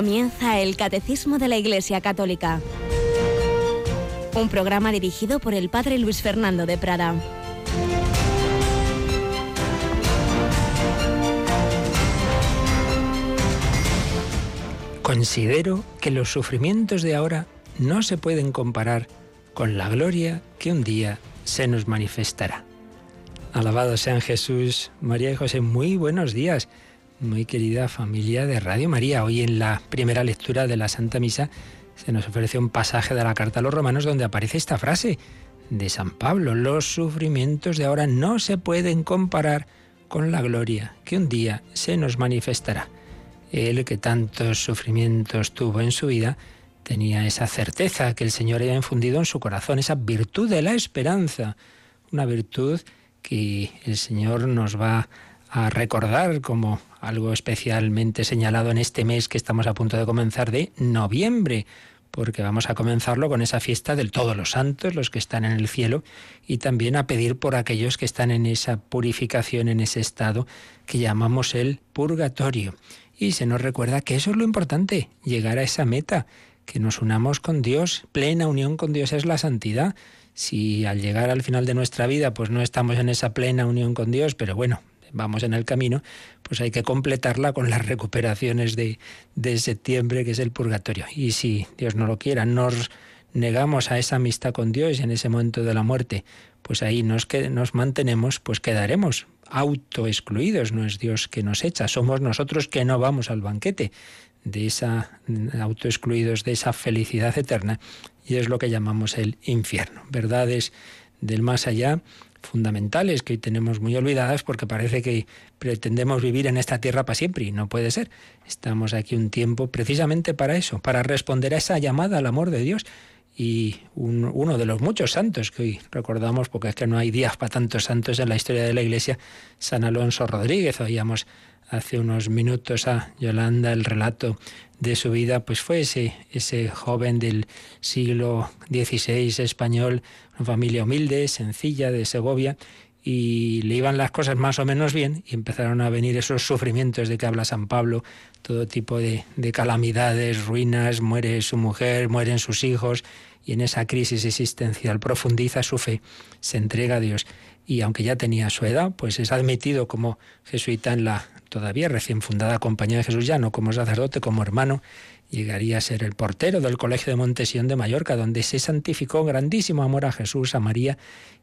Comienza el Catecismo de la Iglesia Católica. Un programa dirigido por el Padre Luis Fernando de Prada. Considero que los sufrimientos de ahora no se pueden comparar con la gloria que un día se nos manifestará. Alabado sean Jesús, María y José, muy buenos días muy querida familia de Radio María. Hoy en la primera lectura de la Santa Misa se nos ofrece un pasaje de la carta a los romanos donde aparece esta frase de San Pablo. Los sufrimientos de ahora no se pueden comparar con la gloria que un día se nos manifestará. Él que tantos sufrimientos tuvo en su vida, tenía esa certeza que el Señor había infundido en su corazón, esa virtud de la esperanza, una virtud que el Señor nos va a recordar como algo especialmente señalado en este mes que estamos a punto de comenzar de noviembre, porque vamos a comenzarlo con esa fiesta del todos los santos, los que están en el cielo, y también a pedir por aquellos que están en esa purificación, en ese estado que llamamos el purgatorio. Y se nos recuerda que eso es lo importante, llegar a esa meta, que nos unamos con Dios, plena unión con Dios es la santidad. Si al llegar al final de nuestra vida pues no estamos en esa plena unión con Dios, pero bueno, vamos en el camino, pues hay que completarla con las recuperaciones de, de septiembre, que es el purgatorio. Y si Dios no lo quiera, nos negamos a esa amistad con Dios en ese momento de la muerte, pues ahí nos, que, nos mantenemos, pues quedaremos autoexcluidos. No es Dios que nos echa, somos nosotros que no vamos al banquete de esa autoexcluidos de esa felicidad eterna y es lo que llamamos el infierno. Verdades del más allá fundamentales que hoy tenemos muy olvidadas porque parece que pretendemos vivir en esta tierra para siempre y no puede ser. Estamos aquí un tiempo precisamente para eso, para responder a esa llamada al amor de Dios. Y uno de los muchos santos que hoy recordamos, porque es que no hay días para tantos santos en la historia de la Iglesia, San Alonso Rodríguez. Oíamos hace unos minutos a Yolanda el relato de su vida, pues fue ese, ese joven del siglo XVI español, una familia humilde, sencilla, de Segovia, y le iban las cosas más o menos bien y empezaron a venir esos sufrimientos de que habla San Pablo, todo tipo de, de calamidades, ruinas, muere su mujer, mueren sus hijos, y en esa crisis existencial profundiza su fe, se entrega a Dios. Y aunque ya tenía su edad, pues es admitido como jesuita en la todavía recién fundada Compañía de Jesús, ya no como sacerdote, como hermano, llegaría a ser el portero del Colegio de Montesión de Mallorca, donde se santificó grandísimo amor a Jesús, a María,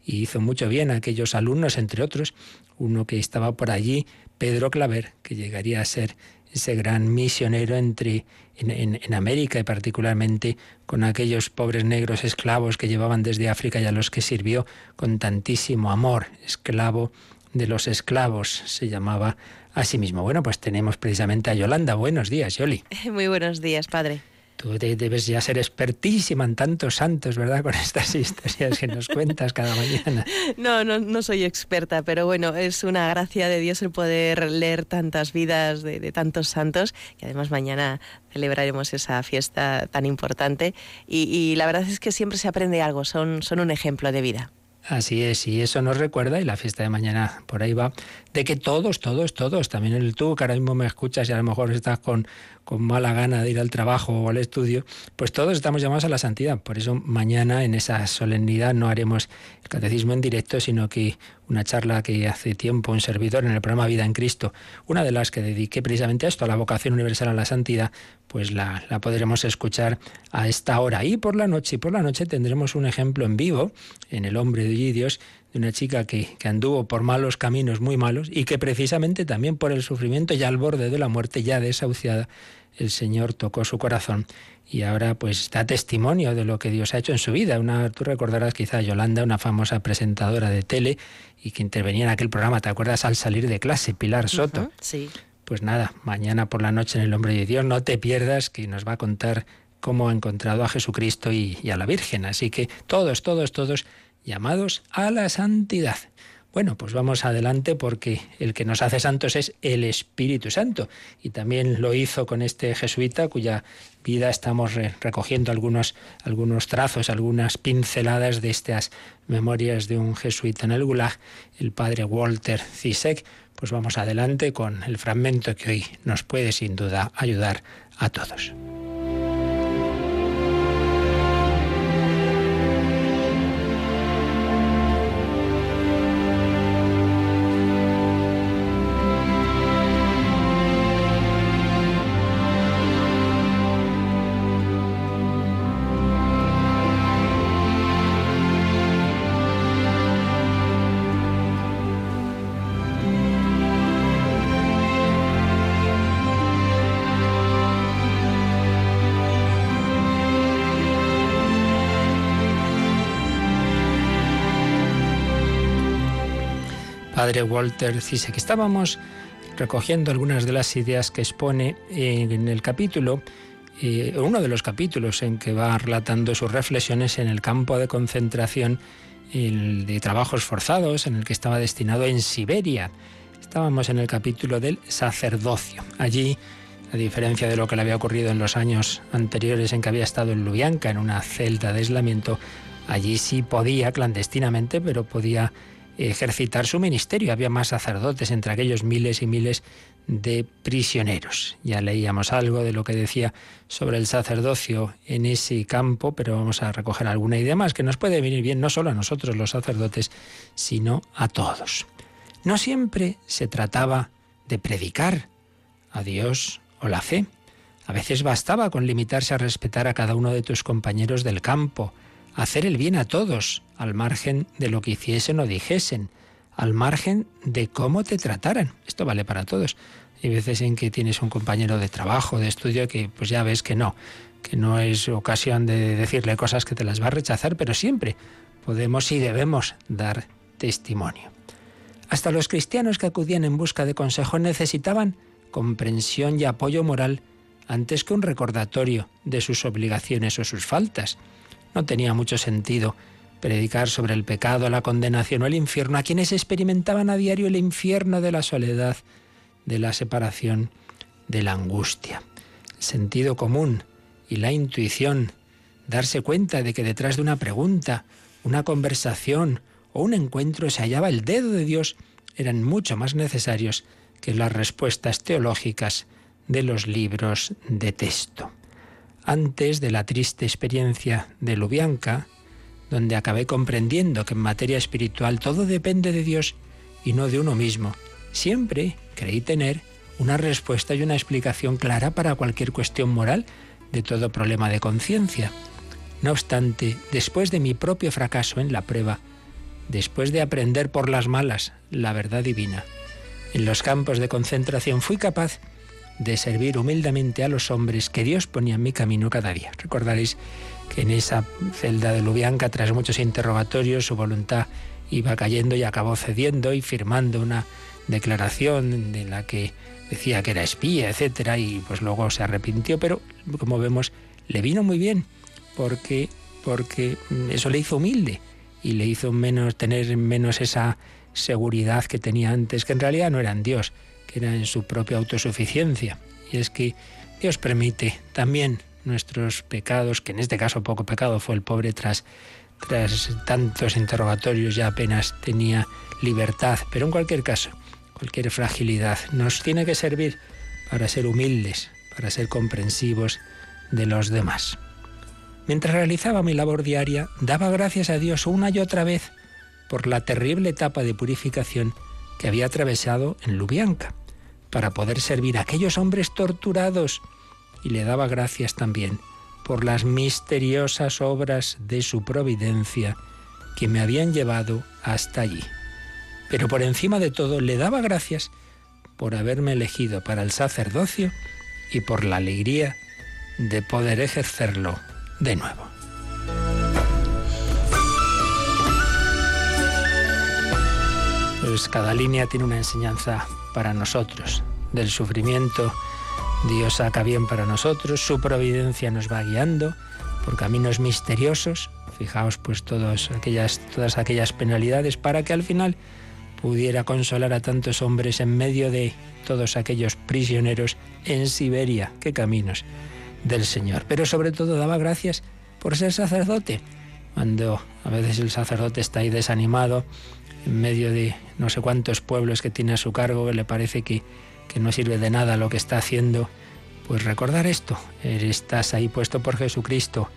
y hizo mucho bien a aquellos alumnos, entre otros, uno que estaba por allí, Pedro Claver, que llegaría a ser ese gran misionero entre, en, América y particularmente con aquellos pobres negros esclavos que llevaban desde África y a los que sirvió con tantísimo amor. Esclavo de los esclavos se llamaba a sí mismo. Bueno, pues tenemos precisamente a Yolanda. Buenos días, Yoli. Muy buenos días, padre. Tú debes ya ser expertísima en tantos santos, ¿verdad? Con estas historias que nos cuentas cada mañana. No, no, no soy experta, pero bueno, es una gracia de Dios el poder leer tantas vidas de, tantos santos, y además mañana celebraremos esa fiesta tan importante. Y, y, la verdad es que siempre se aprende algo, son, son un ejemplo de vida. Así es, y eso nos recuerda, y la fiesta de mañana por ahí va, de que todos, todos, todos, también el tú que ahora mismo me escuchas y a lo mejor estás con, con mala gana de ir al trabajo o al estudio, pues todos estamos llamados a la santidad. Por eso mañana en esa solemnidad no haremos el catecismo en directo, sino que una charla que hace tiempo un servidor en el programa Vida en Cristo, una de las que dediqué precisamente a esto, a la vocación universal a la santidad, pues la, la podremos escuchar a esta hora. Y por la noche, y por la noche tendremos un ejemplo en vivo en El Hombre de Dios de una chica que, que, anduvo por malos caminos muy malos y que precisamente también por el sufrimiento ya al borde de la muerte, ya desahuciada, el Señor tocó su corazón y ahora pues da testimonio de lo que Dios ha hecho en su vida. Una, tú recordarás quizá a Yolanda, una famosa presentadora de tele y que intervenía en aquel programa, ¿te acuerdas? Al salir de clase, Pilar Soto. sí. Pues nada, mañana por la noche en el Hombre de Dios, no te pierdas que nos va a contar cómo ha encontrado a Jesucristo y, y a la Virgen. Así que todos, todos, todos llamados a la santidad. Bueno, pues vamos adelante porque el que nos hace santos es el Espíritu Santo. Y también lo hizo con este jesuita cuya vida estamos recogiendo algunos, algunos trazos, algunas pinceladas de estas memorias de un jesuita en el Gulag, el padre Walter Zizek, pues vamos adelante con el fragmento que hoy nos puede sin duda ayudar a todos. Padre Walter que estábamos recogiendo algunas de las ideas que expone en el capítulo, eh, uno de los capítulos en que va relatando sus reflexiones en el campo de concentración de trabajos forzados en el que estaba destinado en Siberia. Estábamos en el capítulo del sacerdocio. Allí, a diferencia de lo que le había ocurrido en los años anteriores en que había estado en Lubyanka, en una celda de aislamiento, allí sí podía clandestinamente, pero podía ejercitar su ministerio. Había más sacerdotes entre aquellos miles y miles de prisioneros. Ya leíamos algo de lo que decía sobre el sacerdocio en ese campo, pero vamos a recoger alguna idea más que nos puede venir bien no solo a nosotros los sacerdotes, sino a todos. No siempre se trataba de predicar a Dios o la fe. A veces bastaba con limitarse a respetar a cada uno de tus compañeros del campo, hacer el bien a todos, al margen de lo que hiciesen o dijesen, al margen de cómo te trataran. Esto vale para todos. Hay veces en que tienes un compañero de trabajo, de estudio, que pues ya ves que no, que no es ocasión de decirle cosas que te las va a rechazar, pero siempre podemos y debemos dar testimonio. Hasta los cristianos que acudían en busca de consejo necesitaban comprensión y apoyo moral antes que un recordatorio de sus obligaciones o sus faltas. No tenía mucho sentido predicar sobre el pecado, la condenación o el infierno a quienes experimentaban a diario el infierno de la soledad, de la separación, de la angustia. El sentido común y la intuición, darse cuenta de que detrás de una pregunta, una conversación o un encuentro se hallaba el dedo de Dios, eran mucho más necesarios que las respuestas teológicas de los libros de texto antes de la triste experiencia de Lubianca, donde acabé comprendiendo que en materia espiritual todo depende de Dios y no de uno mismo. Siempre creí tener una respuesta y una explicación clara para cualquier cuestión moral de todo problema de conciencia. No obstante, después de mi propio fracaso en la prueba, después de aprender por las malas la verdad divina, en los campos de concentración fui capaz de servir humildemente a los hombres que Dios ponía en mi camino cada día. Recordaréis que en esa celda de Lubianca, tras muchos interrogatorios, su voluntad iba cayendo y acabó cediendo y firmando una declaración de la que decía que era espía, etcétera, y pues luego se arrepintió, pero como vemos, le vino muy bien, porque, porque eso le hizo humilde y le hizo menos tener menos esa seguridad que tenía antes, que en realidad no era en Dios, que era en su propia autosuficiencia. Y es que Dios permite también nuestros pecados, que en este caso poco pecado fue el pobre tras, tras tantos interrogatorios ya apenas tenía libertad, pero en cualquier caso, cualquier fragilidad nos tiene que servir para ser humildes, para ser comprensivos de los demás. Mientras realizaba mi labor diaria, daba gracias a Dios una y otra vez por la terrible etapa de purificación que había atravesado en Lubianca, para poder servir a aquellos hombres torturados, y le daba gracias también por las misteriosas obras de su providencia que me habían llevado hasta allí. Pero por encima de todo le daba gracias por haberme elegido para el sacerdocio y por la alegría de poder ejercerlo de nuevo. Pues cada línea tiene una enseñanza para nosotros. Del sufrimiento Dios saca bien para nosotros, su providencia nos va guiando por caminos misteriosos. Fijaos pues todas aquellas, todas aquellas penalidades para que al final pudiera consolar a tantos hombres en medio de todos aquellos prisioneros en Siberia. Qué caminos del Señor. Pero sobre todo daba gracias por ser sacerdote. Cuando a veces el sacerdote está ahí desanimado, en medio de no sé cuántos pueblos que tiene a su cargo, que le parece que, que no sirve de nada lo que está haciendo, pues recordar esto, estás ahí puesto por Jesucristo,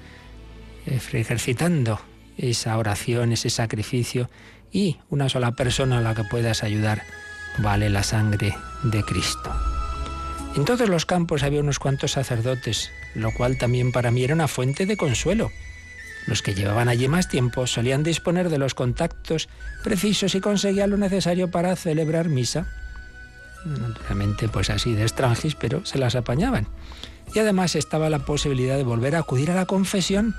ejercitando esa oración, ese sacrificio y una sola persona a la que puedas ayudar vale la sangre de Cristo. En todos los campos había unos cuantos sacerdotes, lo cual también para mí era una fuente de consuelo. Los que llevaban allí más tiempo solían disponer de los contactos precisos y conseguían lo necesario para celebrar misa. Naturalmente, pues así de extranjis, pero se las apañaban. Y además estaba la posibilidad de volver a acudir a la confesión,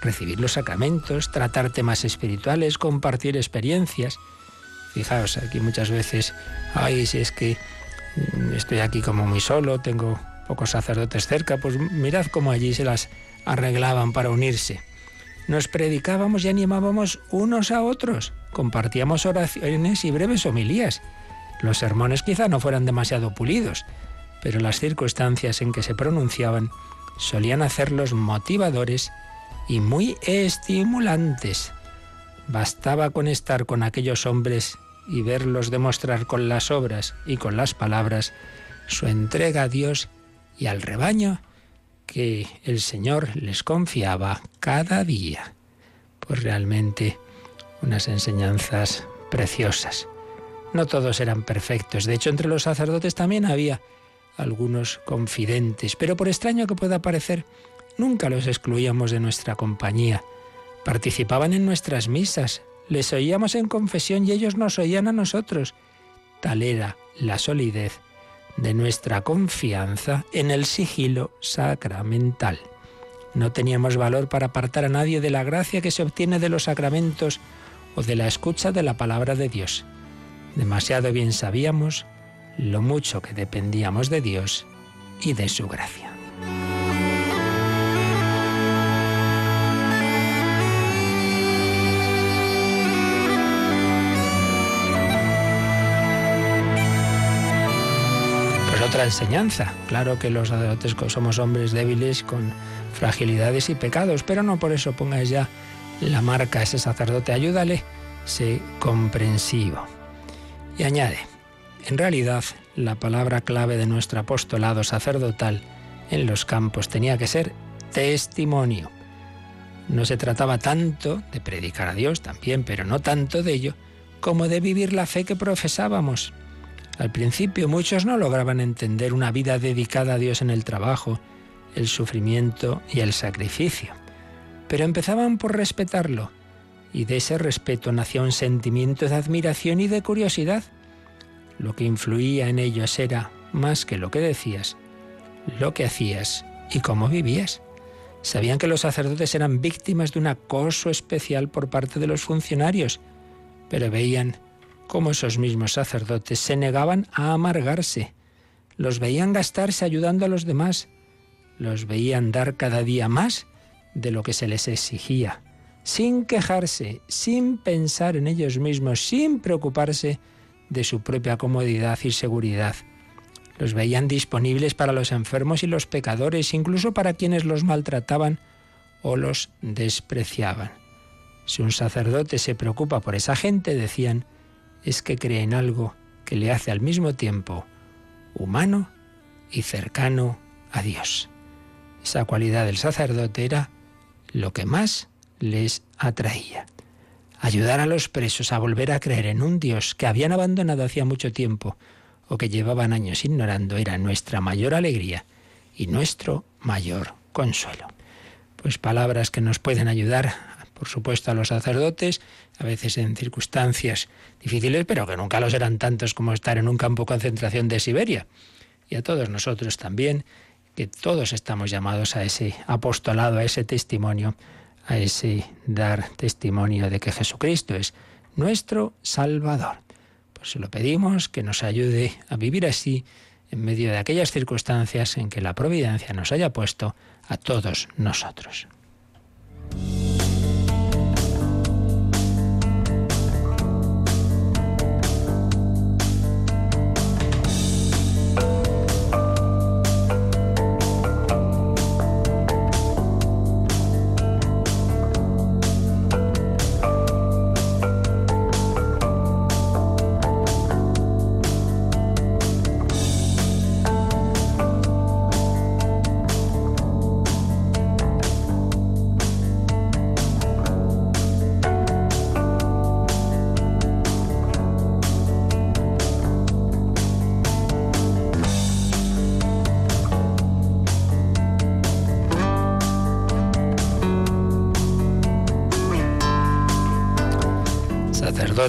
recibir los sacramentos, tratar temas espirituales, compartir experiencias. Fijaos, aquí muchas veces, ay, si es que estoy aquí como muy solo, tengo pocos sacerdotes cerca, pues mirad cómo allí se las arreglaban para unirse. Nos predicábamos y animábamos unos a otros, compartíamos oraciones y breves homilías. Los sermones quizá no fueran demasiado pulidos, pero las circunstancias en que se pronunciaban solían hacerlos motivadores y muy estimulantes. Bastaba con estar con aquellos hombres y verlos demostrar con las obras y con las palabras su entrega a Dios y al rebaño que el Señor les confiaba cada día. Pues realmente unas enseñanzas preciosas. No todos eran perfectos, de hecho entre los sacerdotes también había algunos confidentes, pero por extraño que pueda parecer, nunca los excluíamos de nuestra compañía. Participaban en nuestras misas, les oíamos en confesión y ellos nos oían a nosotros. Tal era la solidez de nuestra confianza en el sigilo sacramental. No teníamos valor para apartar a nadie de la gracia que se obtiene de los sacramentos o de la escucha de la palabra de Dios. Demasiado bien sabíamos lo mucho que dependíamos de Dios y de su gracia. Otra enseñanza. Claro que los sacerdotes somos hombres débiles con fragilidades y pecados, pero no por eso pongas ya la marca a ese sacerdote. Ayúdale, sé comprensivo. Y añade, en realidad la palabra clave de nuestro apostolado sacerdotal en los campos tenía que ser testimonio. No se trataba tanto de predicar a Dios también, pero no tanto de ello, como de vivir la fe que profesábamos. Al principio muchos no lograban entender una vida dedicada a Dios en el trabajo, el sufrimiento y el sacrificio, pero empezaban por respetarlo, y de ese respeto nacía un sentimiento de admiración y de curiosidad. Lo que influía en ellos era, más que lo que decías, lo que hacías y cómo vivías. Sabían que los sacerdotes eran víctimas de un acoso especial por parte de los funcionarios, pero veían cómo esos mismos sacerdotes se negaban a amargarse. Los veían gastarse ayudando a los demás. Los veían dar cada día más de lo que se les exigía, sin quejarse, sin pensar en ellos mismos, sin preocuparse de su propia comodidad y seguridad. Los veían disponibles para los enfermos y los pecadores, incluso para quienes los maltrataban o los despreciaban. Si un sacerdote se preocupa por esa gente, decían, es que cree en algo que le hace al mismo tiempo humano y cercano a Dios. Esa cualidad del sacerdote era lo que más les atraía. Ayudar a los presos a volver a creer en un Dios que habían abandonado hacía mucho tiempo o que llevaban años ignorando era nuestra mayor alegría y nuestro mayor consuelo. Pues palabras que nos pueden ayudar por supuesto, a los sacerdotes, a veces en circunstancias difíciles, pero que nunca los eran tantos como estar en un campo de concentración de Siberia. Y a todos nosotros también, que todos estamos llamados a ese apostolado, a ese testimonio, a ese dar testimonio de que Jesucristo es nuestro Salvador. Pues lo pedimos que nos ayude a vivir así en medio de aquellas circunstancias en que la providencia nos haya puesto a todos nosotros.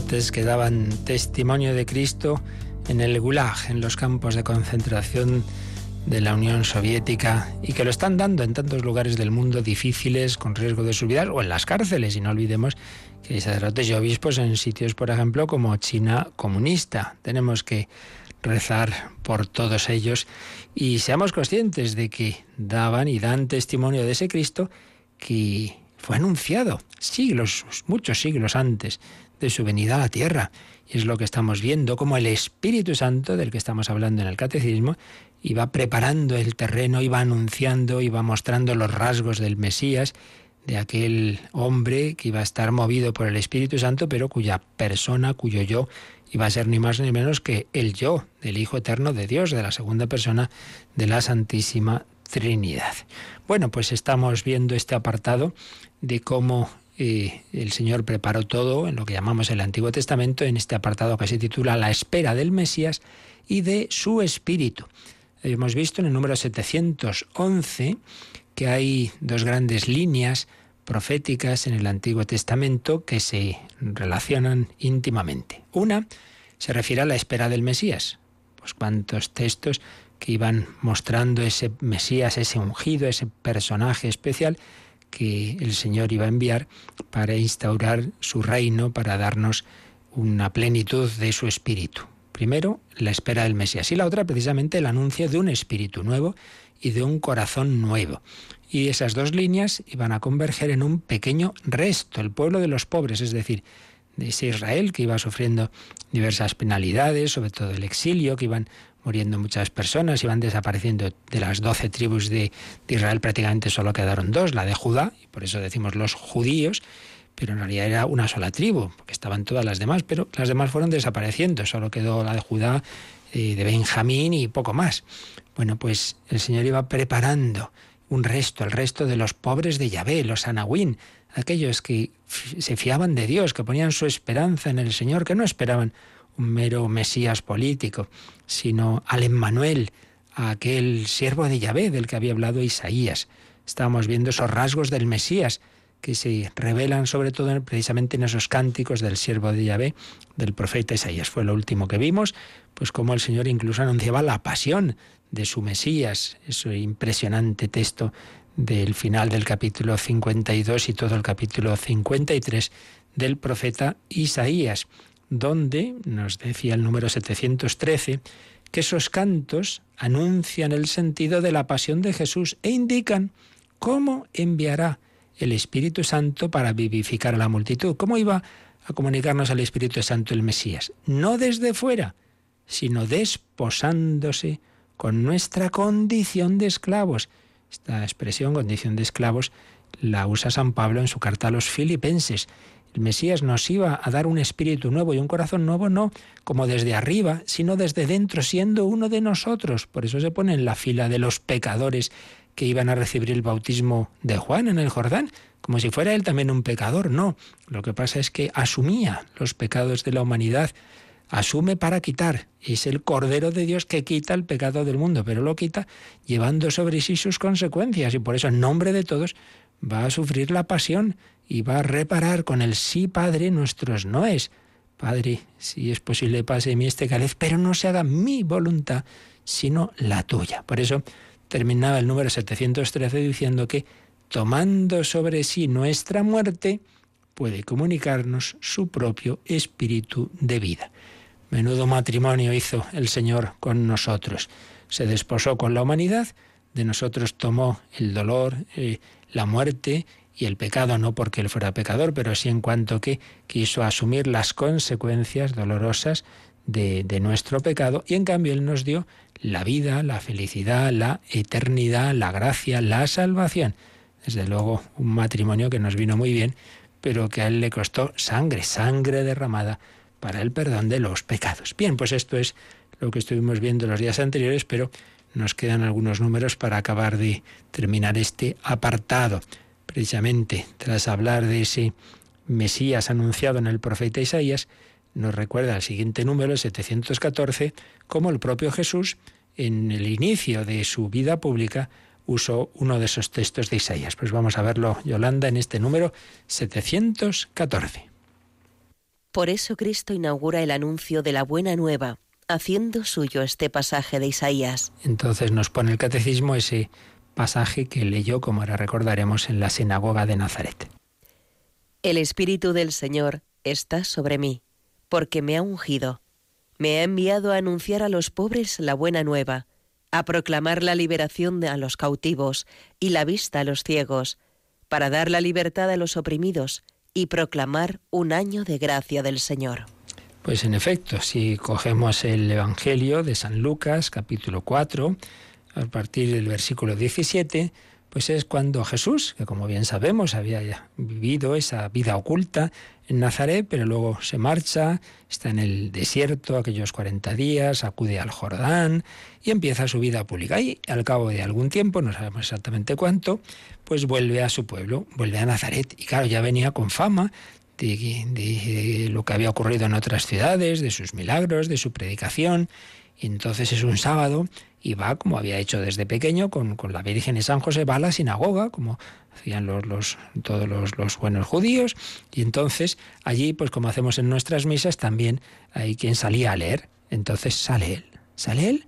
Que daban testimonio de Cristo en el Gulag, en los campos de concentración de la Unión Soviética y que lo están dando en tantos lugares del mundo difíciles, con riesgo de su vida, o en las cárceles. Y no olvidemos que hay sacerdotes y obispos en sitios, por ejemplo, como China comunista. Tenemos que rezar por todos ellos y seamos conscientes de que daban y dan testimonio de ese Cristo que fue anunciado siglos, muchos siglos antes de su venida a la tierra. Y es lo que estamos viendo, como el Espíritu Santo, del que estamos hablando en el Catecismo, iba preparando el terreno, iba anunciando, iba mostrando los rasgos del Mesías, de aquel hombre que iba a estar movido por el Espíritu Santo, pero cuya persona, cuyo yo, iba a ser ni más ni menos que el yo del Hijo Eterno de Dios, de la segunda persona de la Santísima Trinidad. Bueno, pues estamos viendo este apartado de cómo eh, el Señor preparó todo en lo que llamamos el Antiguo Testamento, en este apartado que se titula La espera del Mesías y de su Espíritu. Hemos visto en el número 711 que hay dos grandes líneas proféticas en el Antiguo Testamento que se relacionan íntimamente. Una se refiere a la espera del Mesías. Pues cuántos textos que iban mostrando ese Mesías, ese ungido, ese personaje especial que el Señor iba a enviar para instaurar su reino, para darnos una plenitud de su espíritu. Primero, la espera del Mesías y la otra, precisamente, el anuncio de un espíritu nuevo y de un corazón nuevo. Y esas dos líneas iban a converger en un pequeño resto, el pueblo de los pobres, es decir, de ese Israel que iba sufriendo diversas penalidades, sobre todo el exilio, que iban muriendo muchas personas, iban desapareciendo de las doce tribus de, Israel, prácticamente solo quedaron dos, la de Judá, y por eso decimos los judíos, pero en realidad era una sola tribu, porque estaban todas las demás, pero las demás fueron desapareciendo, solo quedó la de Judá, eh, de Benjamín y poco más. Bueno, pues el Señor iba preparando un resto, el resto de los pobres de Yahvé, los anahuín, aquellos que se fiaban de Dios, que ponían su esperanza en el Señor, que no esperaban un mero Mesías político, sino al Emmanuel, a aquel siervo de Yahvé del que había hablado Isaías. Estábamos viendo esos rasgos del Mesías que se revelan sobre todo precisamente en esos cánticos del siervo de Yahvé, del profeta Isaías. Fue lo último que vimos, pues como el Señor incluso anunciaba la pasión de su Mesías, ese impresionante texto del final del capítulo 52 y todo el capítulo 53 del profeta Isaías donde nos decía el número 713 que esos cantos anuncian el sentido de la pasión de Jesús e indican cómo enviará el Espíritu Santo para vivificar a la multitud. ¿Cómo iba a comunicarnos al Espíritu Santo el Mesías? No desde fuera, sino desposándose con nuestra condición de esclavos. Esta expresión, condición de esclavos, la usa San Pablo en su carta a los filipenses. El Mesías nos iba a dar un espíritu nuevo y un corazón nuevo, no como desde arriba, sino desde dentro, siendo uno de nosotros. Por eso se pone en la fila de los pecadores que iban a recibir el bautismo de Juan en el Jordán, como si fuera él también un pecador. No, lo que pasa es que asumía los pecados de la humanidad, asume para quitar. Es el Cordero de Dios que quita el pecado del mundo, pero lo quita llevando sobre sí sus consecuencias y por eso en nombre de todos va a sufrir la pasión y va a reparar con el sí, Padre, nuestros noes. Padre, si es posible, pase de mí este cáliz, pero no se haga mi voluntad, sino la tuya. Por eso terminaba el número 713 diciendo que, tomando sobre sí nuestra muerte, puede comunicarnos su propio espíritu de vida. Menudo matrimonio hizo el Señor con nosotros. Se desposó con la humanidad, de nosotros tomó el dolor, eh, la muerte y el pecado no porque él fuera pecador, pero sí en cuanto que quiso asumir las consecuencias dolorosas de, de, nuestro pecado y en cambio él nos dio la vida, la felicidad, la eternidad, la gracia, la salvación. Desde luego un matrimonio que nos vino muy bien, pero que a él le costó sangre, sangre derramada para el perdón de los pecados. Bien, pues esto es lo que estuvimos viendo los días anteriores, pero nos quedan algunos números para acabar de terminar este apartado precisamente tras hablar de ese Mesías anunciado en el profeta Isaías, nos recuerda el siguiente número, 714, como el propio Jesús, en el inicio de su vida pública, usó uno de esos textos de Isaías. Pues vamos a verlo, Yolanda, en este número 714. Por eso Cristo inaugura el anuncio de la buena nueva, haciendo suyo este pasaje de Isaías. Entonces nos pone el catecismo ese pasaje que leyó, como ahora recordaremos, en la sinagoga de Nazaret. El Espíritu del Señor está sobre mí, porque me ha ungido. Me ha enviado a anunciar a los pobres la buena nueva, a proclamar la liberación a los cautivos y la vista a los ciegos, para dar la libertad a los oprimidos y proclamar un año de gracia del Señor. Pues en efecto, si cogemos el Evangelio de San Lucas, capítulo 4, a partir del versículo 17, pues es cuando Jesús, que como bien sabemos había vivido esa vida oculta en Nazaret, pero luego se marcha, está en el desierto aquellos 40 días, acude al Jordán y empieza su vida pública. Y al cabo de algún tiempo, no sabemos exactamente cuánto, pues vuelve a su pueblo, vuelve a Nazaret. Y claro, ya venía con fama de, de lo que había ocurrido en otras ciudades, de sus milagros, de su predicación. Y entonces es un sábado y va, como había hecho desde pequeño, con, la Virgen y San José, va a la sinagoga, como hacían los, los todos los, los, buenos judíos, y entonces allí, pues como hacemos en nuestras misas, también hay quien salía a leer. Entonces sale él, sale él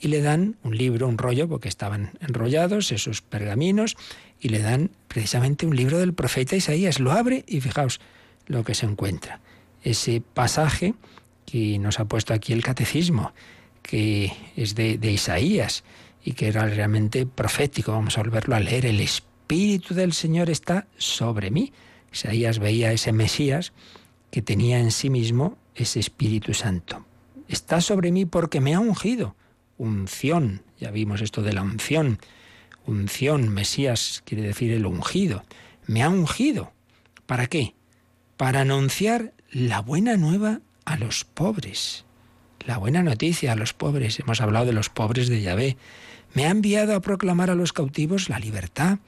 y le dan un libro, un rollo, porque estaban enrollados esos pergaminos, y le dan precisamente un libro del profeta Isaías. Lo abre y fijaos lo que se encuentra. Ese pasaje que nos ha puesto aquí el catecismo que es de, Isaías y que era realmente profético. Vamos a volverlo a leer. El Espíritu del Señor está sobre mí. Isaías veía ese Mesías que tenía en sí mismo ese Espíritu Santo. Está sobre mí porque me ha ungido. Unción, ya vimos esto de la unción. Unción, Mesías quiere decir el ungido. Me ha ungido. ¿Para qué? Para anunciar la buena nueva a los pobres la buena noticia a los pobres. Hemos hablado de los pobres de Yahvé. Me ha enviado a proclamar a los cautivos la libertad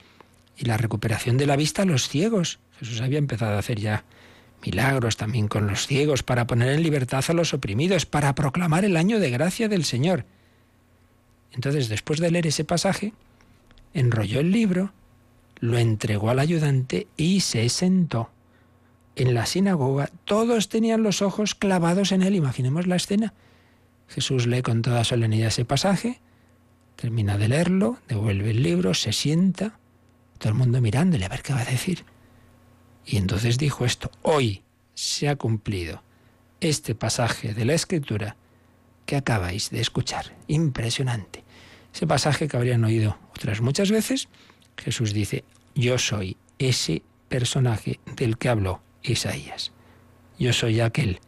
y la recuperación de la vista a los ciegos. Jesús había empezado a hacer ya milagros también con los ciegos para poner en libertad a los oprimidos, para proclamar el año de gracia del Señor. Entonces, después de leer ese pasaje, enrolló el libro, lo entregó al ayudante y se sentó. En la sinagoga todos tenían los ojos clavados en él. Imaginemos la escena. Jesús lee con toda solemnidad ese pasaje, termina de leerlo, devuelve el libro, se sienta, todo el mundo mirándole a ver qué va a decir. Y entonces dijo esto, hoy se ha cumplido este pasaje de la Escritura que acabáis de escuchar. Impresionante. Ese pasaje que habrían oído otras muchas veces, Jesús dice, yo soy ese personaje del que habló Isaías. Yo soy aquel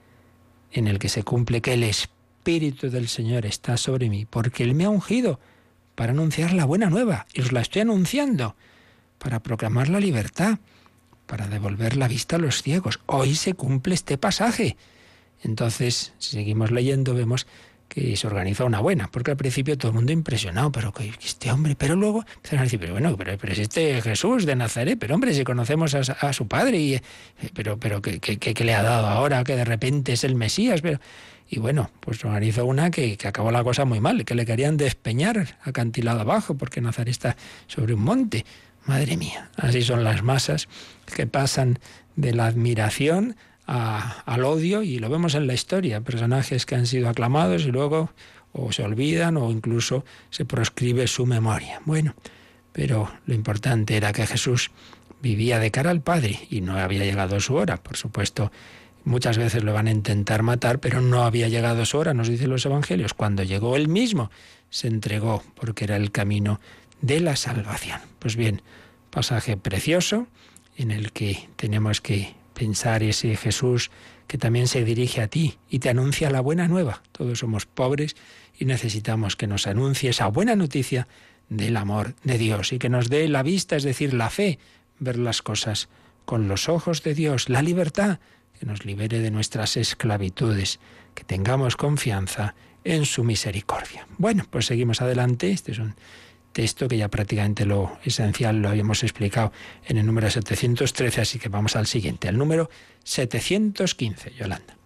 en el que se cumple que el Espíritu Espíritu del Señor está sobre mí, porque Él me ha ungido para anunciar la buena nueva, y os la estoy anunciando, para proclamar la libertad, para devolver la vista a los ciegos. Hoy se cumple este pasaje. Entonces, si seguimos leyendo, vemos que se organiza una buena, porque al principio todo el mundo impresionado, pero que este hombre, pero luego empezaron a decir, pero bueno, pero, es este Jesús de Nazaret, pero hombre, si conocemos a, su padre, y, pero, pero ¿qué, qué, le ha dado ahora que de repente es el Mesías? Pero, y bueno, pues organizó una que, que, acabó la cosa muy mal, que le querían despeñar acantilado abajo, porque Nazaret está sobre un monte. Madre mía, así son las masas que pasan de la admiración al odio y lo vemos en la historia, personajes que han sido aclamados y luego o se olvidan o incluso se proscribe su memoria. Bueno, pero lo importante era que Jesús vivía de cara al Padre y no había llegado su hora. Por supuesto, muchas veces lo van a intentar matar, pero no había llegado su hora, nos dicen los evangelios. Cuando llegó él mismo, se entregó porque era el camino de la salvación. Pues bien, pasaje precioso en el que tenemos que pensar ese Jesús que también se dirige a ti y te anuncia la buena nueva. Todos somos pobres y necesitamos que nos anuncie esa buena noticia del amor de Dios y que nos dé la vista, es decir, la fe, ver las cosas con los ojos de Dios, la libertad, que nos libere de nuestras esclavitudes, que tengamos confianza en su misericordia. Bueno, pues seguimos adelante. Este es un esto que ya prácticamente lo esencial lo habíamos explicado en el número 713, así que vamos al siguiente, al número 715, Yolanda.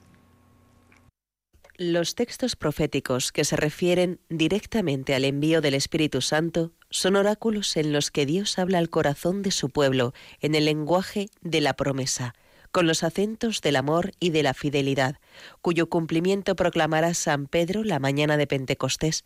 Los textos proféticos que se refieren directamente al envío del Espíritu Santo son oráculos en los que Dios habla al corazón de su pueblo en el lenguaje de la promesa, con los acentos del amor y de la fidelidad, cuyo cumplimiento proclamará San Pedro la mañana de Pentecostés.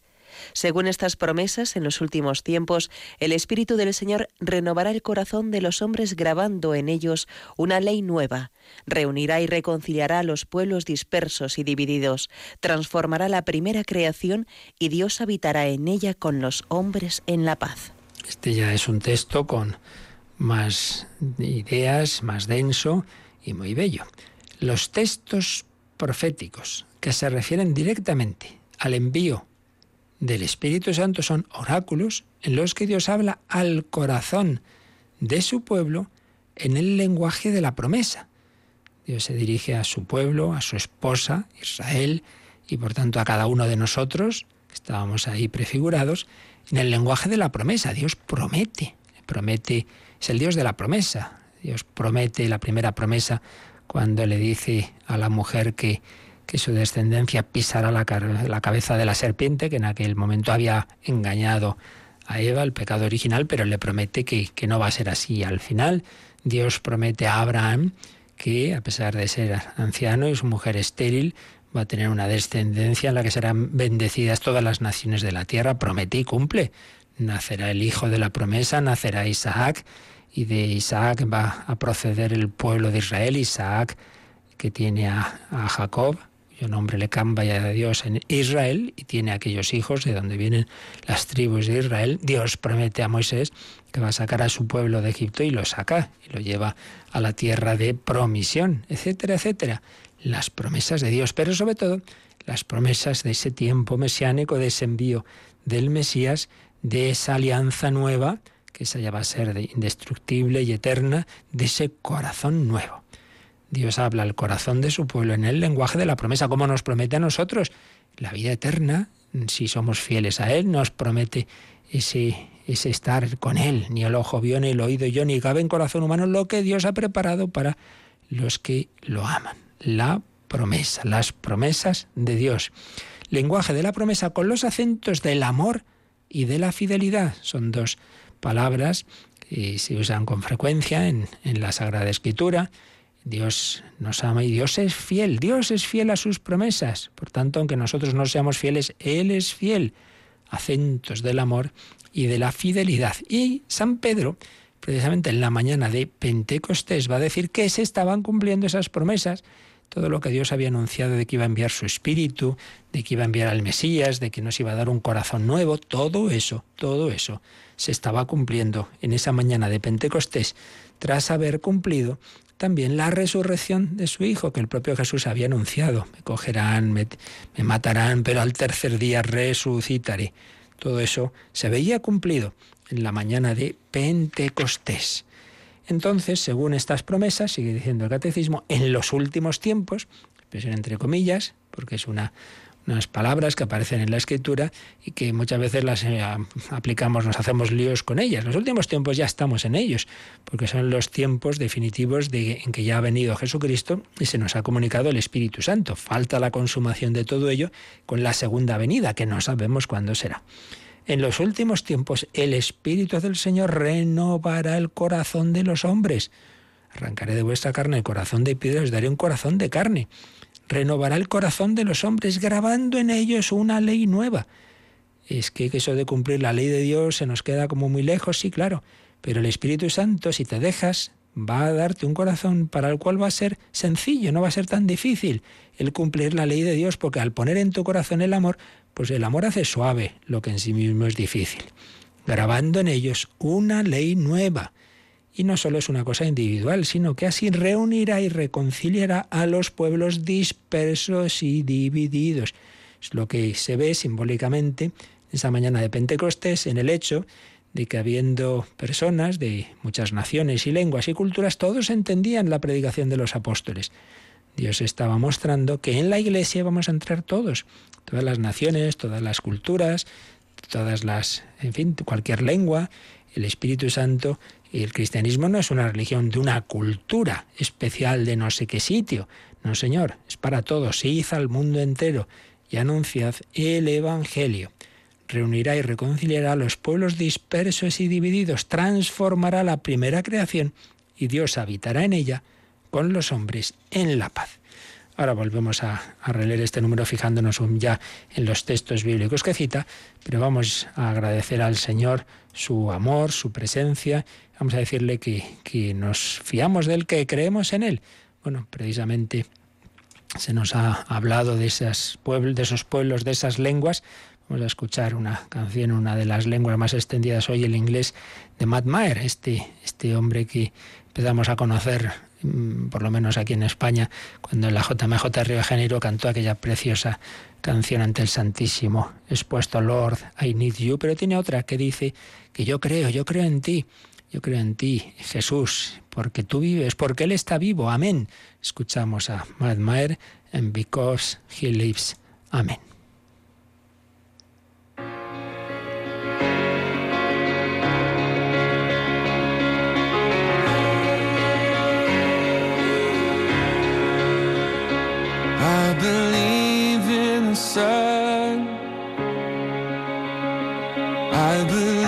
Según estas promesas, en los últimos tiempos, el Espíritu del Señor renovará el corazón de los hombres grabando en ellos una ley nueva, reunirá y reconciliará a los pueblos dispersos y divididos, transformará la primera creación y Dios habitará en ella con los hombres en la paz. Este ya es un texto con más ideas, más denso y muy bello. Los textos proféticos que se refieren directamente al envío del Espíritu Santo son oráculos en los que Dios habla al corazón de su pueblo en el lenguaje de la promesa. Dios se dirige a su pueblo, a su esposa, Israel, y por tanto a cada uno de nosotros, que estábamos ahí prefigurados, en el lenguaje de la promesa. Dios promete, promete, es el Dios de la promesa. Dios promete la primera promesa cuando le dice a la mujer que que su descendencia pisará la, cabeza de la serpiente, que en aquel momento había engañado a Eva, el pecado original, pero le promete que, no va a ser así. Al final, Dios promete a Abraham que, a pesar de ser anciano y su mujer estéril, va a tener una descendencia en la que serán bendecidas todas las naciones de la tierra. Promete y cumple. Nacerá el hijo de la promesa, nacerá Isaac, y de Isaac va a proceder el pueblo de Israel. Isaac, que tiene a Jacob, cuyo nombre le cambia a Dios en Israel y tiene aquellos hijos de donde vienen las tribus de Israel. Dios promete a Moisés que va a sacar a su pueblo de Egipto y lo saca y lo lleva a la tierra de promisión, etcétera, etcétera. Las promesas de Dios, pero sobre todo las promesas de ese tiempo mesiánico, de ese envío del Mesías, de esa alianza nueva, que esa ya va a ser indestructible y eterna, de ese corazón nuevo. Dios habla al corazón de su pueblo en el lenguaje de la promesa, como nos promete a nosotros la vida eterna, si somos fieles a Él, nos promete ese, ese estar con Él. Ni el ojo vio, ni el oído yo, ni cabe en corazón humano lo que Dios ha preparado para los que lo aman. La promesa, las promesas de Dios. Lenguaje de la promesa con los acentos del amor y de la fidelidad. Son dos palabras que se usan con frecuencia en, en la Sagrada Escritura Dios nos ama y Dios es fiel. Dios es fiel a sus promesas. Por tanto, aunque nosotros no seamos fieles, Él es fiel. Acentos del amor y de la fidelidad. Y San Pedro, precisamente en la mañana de Pentecostés, va a decir que se estaban cumpliendo esas promesas. Todo lo que Dios había anunciado de que iba a enviar su Espíritu, de que iba a enviar al Mesías, de que nos iba a dar un corazón nuevo, todo eso, todo eso se estaba cumpliendo en esa mañana de Pentecostés, tras haber cumplido también la resurrección de su Hijo, que el propio Jesús había anunciado. Me cogerán, me, matarán, pero al tercer día resucitaré. Todo eso se veía cumplido en la mañana de Pentecostés. Entonces, según estas promesas, sigue diciendo el catecismo, en los últimos tiempos, expresión entre comillas, porque es una unas palabras que aparecen en la escritura y que muchas veces las eh, aplicamos, nos hacemos líos con ellas. Los últimos tiempos ya estamos en ellos, porque son los tiempos definitivos de, en que ya ha venido Jesucristo y se nos ha comunicado el Espíritu Santo. Falta la consumación de todo ello con la segunda venida, que no sabemos cuándo será. En los últimos tiempos el Espíritu del Señor renovará el corazón de los hombres. Arrancaré de vuestra carne el corazón de piedra, os daré un corazón de carne renovará el corazón de los hombres, grabando en ellos una ley nueva. Es que eso de cumplir la ley de Dios se nos queda como muy lejos, sí, claro, pero el Espíritu Santo, si te dejas, va a darte un corazón para el cual va a ser sencillo, no va a ser tan difícil el cumplir la ley de Dios, porque al poner en tu corazón el amor, pues el amor hace suave lo que en sí mismo es difícil, grabando en ellos una ley nueva y no solo es una cosa individual, sino que así reunirá y reconciliará a los pueblos dispersos y divididos. Es lo que se ve simbólicamente esa mañana de Pentecostés en el hecho de que habiendo personas de muchas naciones y lenguas y culturas, todos entendían la predicación de los apóstoles. Dios estaba mostrando que en la iglesia vamos a entrar todos, todas las naciones, todas las culturas, todas las, en fin, cualquier lengua, el Espíritu Santo y el cristianismo no es una religión de una cultura especial de no sé qué sitio. No, Señor, es para todos. Id al mundo entero y anunciad el Evangelio. Reunirá y reconciliará a los pueblos dispersos y divididos, transformará la primera creación y Dios habitará en ella con los hombres en la paz. Ahora volvemos a, releer este número fijándonos ya en los textos bíblicos que cita, pero vamos a agradecer al Señor su amor, su presencia. Vamos a decirle que, que nos fiamos de Él, que creemos en Él. Bueno, precisamente se nos ha hablado de, de esos pueblos, de esas lenguas. Vamos a escuchar una canción, una de las lenguas más extendidas hoy, el inglés de Matt Maher, este, este hombre que empezamos a conocer por lo menos aquí en España, cuando la JMJ Río de Janeiro cantó aquella preciosa canción ante el Santísimo, expuesto Lord, I need you, pero tiene otra que dice que yo creo, yo creo en ti, yo creo en ti, Jesús, porque tú vives, porque Él está vivo, amén. Escuchamos a Mad Maer en Because He Lives, amén. believe in the sun. I believe.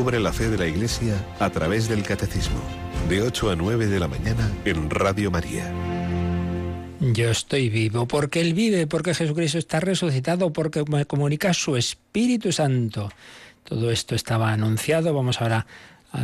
Descubre la fe de la Iglesia a través del Catecismo, de 8 a 9 de la mañana en Radio María. Yo estoy vivo porque Él vive, porque Jesucristo está resucitado, porque me comunica su Espíritu Santo. Todo esto estaba anunciado. Vamos ahora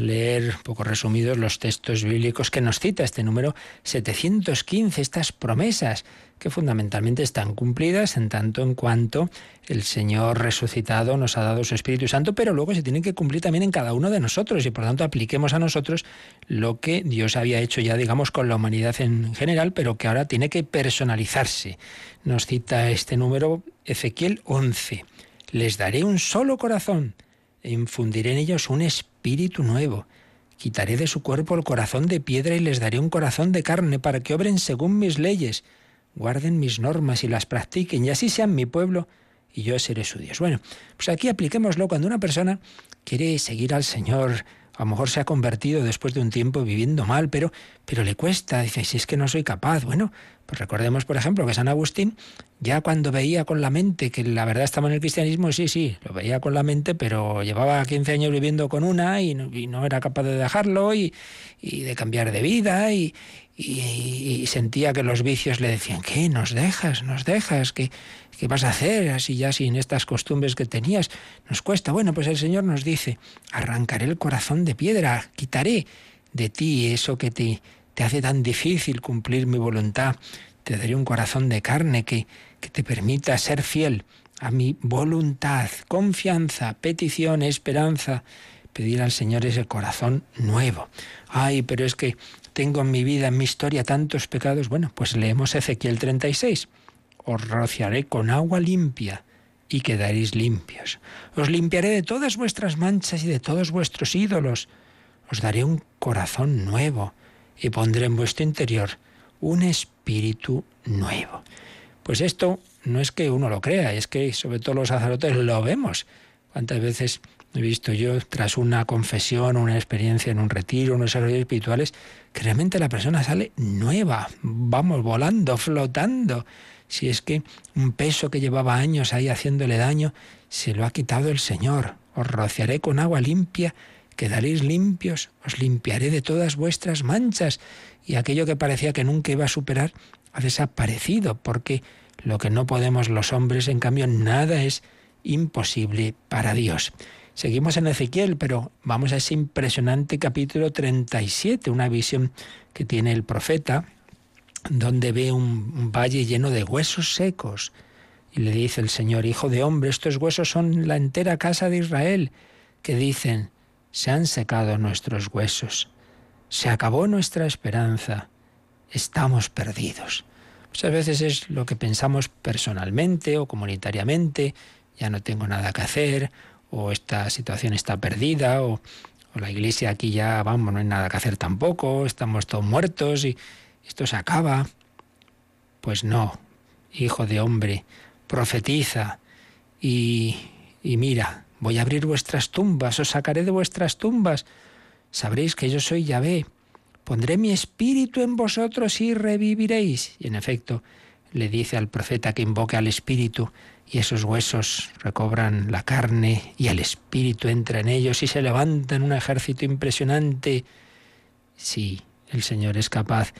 leer, poco resumidos, los textos bíblicos que nos cita este número 715, estas promesas que fundamentalmente están cumplidas en tanto en cuanto el Señor resucitado nos ha dado su Espíritu Santo, pero luego se tienen que cumplir también en cada uno de nosotros y por tanto apliquemos a nosotros lo que Dios había hecho ya, digamos, con la humanidad en general, pero que ahora tiene que personalizarse. Nos cita este número Ezequiel 11. Les daré un solo corazón infundiré en ellos un espíritu nuevo. Quitaré de su cuerpo el corazón de piedra y les daré un corazón de carne para que obren según mis leyes guarden mis normas y las practiquen y así sean mi pueblo y yo seré su Dios. Bueno, pues aquí apliquémoslo cuando una persona quiere seguir al Señor, a lo mejor se ha convertido después de un tiempo viviendo mal, pero, pero le cuesta, dice, si es que no soy capaz. Bueno, pues recordemos, por ejemplo, que San Agustín, ya cuando veía con la mente que la verdad estaba en el cristianismo, sí, sí, lo veía con la mente, pero llevaba 15 años viviendo con una y no, era capaz de dejarlo y, y de cambiar de vida y, y, sentía que los vicios le decían, ¿qué? ¿Nos dejas? ¿Nos dejas? ¿Qué, ¿Qué vas a hacer así ya sin estas costumbres que tenías? Nos cuesta. Bueno, pues el Señor nos dice, arrancaré el corazón de piedra, quitaré de ti eso que te, te hace tan difícil cumplir mi voluntad. Te daré un corazón de carne que, que te permita ser fiel a mi voluntad, confianza, petición, esperanza. Pedir al Señor ese corazón nuevo. Ay, pero es que tengo en mi vida, en mi historia, tantos pecados. Bueno, pues leemos Ezequiel 36. Os rociaré con agua limpia y quedaréis limpios. Os limpiaré de todas vuestras manchas y de todos vuestros ídolos. Os daré un corazón nuevo y pondré en vuestro interior un espíritu nuevo. Pues esto no es que uno lo crea, es que sobre todo los sacerdotes lo vemos. ¿Cuántas veces he visto yo, tras una confesión, una experiencia en un retiro, unos desarrollos espirituales, que realmente la persona sale nueva, vamos, volando, flotando. Si es que un peso que llevaba años ahí haciéndole daño, se lo ha quitado el Señor. Os rociaré con agua limpia, quedaréis limpios, os limpiaré de todas vuestras manchas. Y aquello que parecía que nunca iba a superar ha desaparecido, porque lo que no podemos los hombres, en cambio, nada es imposible para Dios. Seguimos en Ezequiel, pero vamos a ese impresionante capítulo 37, una visión que tiene el profeta, donde ve un, valle lleno de huesos secos. Y le dice el Señor, Hijo de hombre, estos huesos son la entera casa de Israel, que dicen, se han secado nuestros huesos, se acabó nuestra esperanza, estamos perdidos. Muchas veces es lo que pensamos personalmente o comunitariamente, ya no tengo nada que hacer, o esta situación está perdida, o, la iglesia aquí ya, vamos, no hay nada que hacer tampoco, estamos todos muertos y esto se acaba. Pues no, hijo de hombre, profetiza y, y mira, voy a abrir vuestras tumbas, os sacaré de vuestras tumbas, sabréis que yo soy Yahvé, pondré mi espíritu en vosotros y reviviréis. Y en efecto, le dice al profeta que invoque al espíritu y esos huesos recobran la carne y el espíritu entra en ellos y se levantan un ejército impresionante. Sí, el Señor es capaz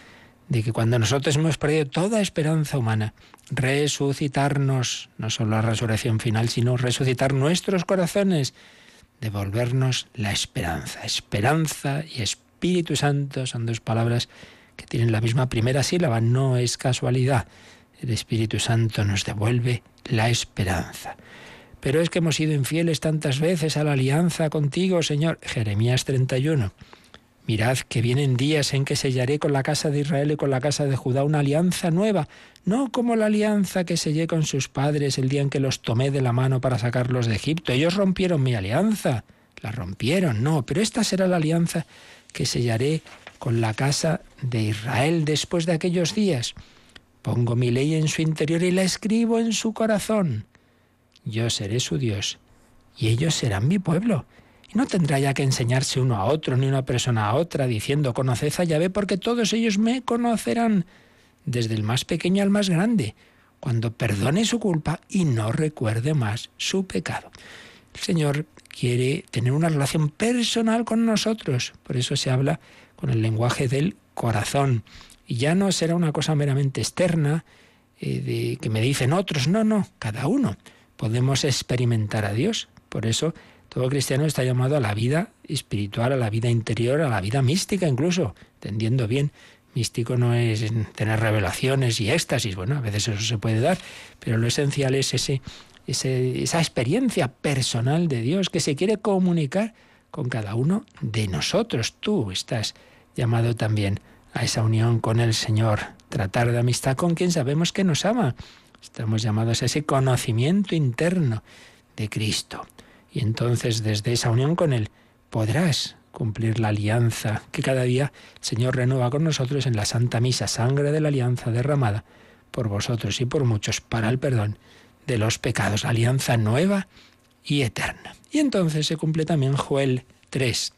de que cuando nosotros hemos perdido toda esperanza humana, resucitarnos, no solo la resurrección final, sino resucitar nuestros corazones, devolvernos la esperanza. Esperanza y Espíritu Santo son dos palabras que tienen la misma primera sílaba, no es casualidad. El Espíritu Santo nos devuelve la esperanza. Pero es que hemos sido infieles tantas veces a la alianza contigo, Señor. Jeremías 31. Mirad que vienen días en que sellaré con la casa de Israel y con la casa de Judá una alianza nueva, no como la alianza que sellé con sus padres el día en que los tomé de la mano para sacarlos de Egipto. Ellos rompieron mi alianza, la rompieron, no, pero esta será la alianza que sellaré con la casa de Israel después de aquellos días. Pongo mi ley en su interior y la escribo en su corazón. Yo seré su Dios y ellos serán mi pueblo. No tendrá ya que enseñarse uno a otro ni una persona a otra diciendo conoced a Yahvé porque todos ellos me conocerán, desde el más pequeño al más grande, cuando perdone su culpa y no recuerde más su pecado. El Señor quiere tener una relación personal con nosotros, por eso se habla con el lenguaje del corazón. Y ya no será una cosa meramente externa, eh, de que me dicen otros, no, no, cada uno. Podemos experimentar a Dios. Por eso todo cristiano está llamado a la vida espiritual, a la vida interior, a la vida mística incluso, entendiendo bien. Místico no es tener revelaciones y éxtasis, bueno, a veces eso se puede dar, pero lo esencial es ese, esa experiencia personal de Dios que se quiere comunicar con cada uno de nosotros. Tú estás llamado también a esa unión con el Señor, tratar de amistad con quien sabemos que nos ama. Estamos llamados a ese conocimiento interno de Cristo. Y entonces desde esa unión con Él podrás cumplir la alianza que cada día el Señor renueva con nosotros en la Santa Misa, sangre de la alianza derramada por vosotros y por muchos para el perdón de los pecados, alianza nueva y eterna. Y entonces se cumple también Joel 3,